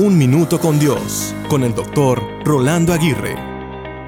Un Minuto con Dios, con el doctor Rolando Aguirre.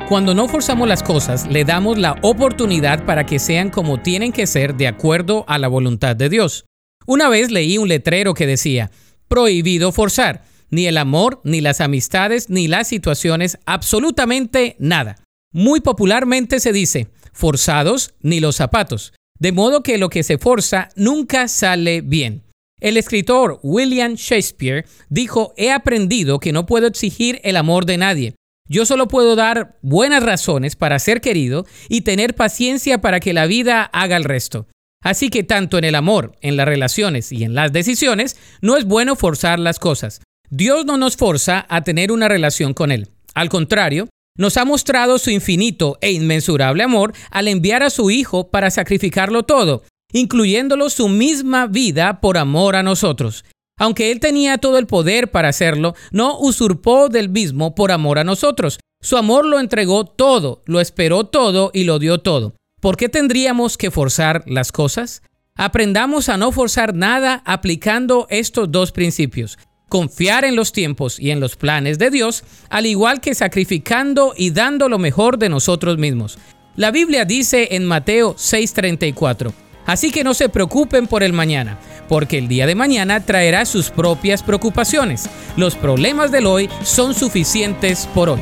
Cuando no forzamos las cosas, le damos la oportunidad para que sean como tienen que ser de acuerdo a la voluntad de Dios. Una vez leí un letrero que decía, prohibido forzar, ni el amor, ni las amistades, ni las situaciones, absolutamente nada. Muy popularmente se dice, forzados ni los zapatos, de modo que lo que se forza nunca sale bien. El escritor William Shakespeare dijo, he aprendido que no puedo exigir el amor de nadie. Yo solo puedo dar buenas razones para ser querido y tener paciencia para que la vida haga el resto. Así que tanto en el amor, en las relaciones y en las decisiones, no es bueno forzar las cosas. Dios no nos forza a tener una relación con Él. Al contrario, nos ha mostrado su infinito e inmensurable amor al enviar a su Hijo para sacrificarlo todo, incluyéndolo su misma vida por amor a nosotros. Aunque Él tenía todo el poder para hacerlo, no usurpó del mismo por amor a nosotros. Su amor lo entregó todo, lo esperó todo y lo dio todo. ¿Por qué tendríamos que forzar las cosas? Aprendamos a no forzar nada aplicando estos dos principios. Confiar en los tiempos y en los planes de Dios, al igual que sacrificando y dando lo mejor de nosotros mismos. La Biblia dice en Mateo 6:34, Así que no se preocupen por el mañana, porque el día de mañana traerá sus propias preocupaciones. Los problemas del hoy son suficientes por hoy.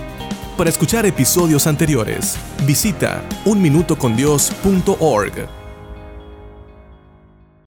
Para escuchar episodios anteriores, visita unminutocondios.org.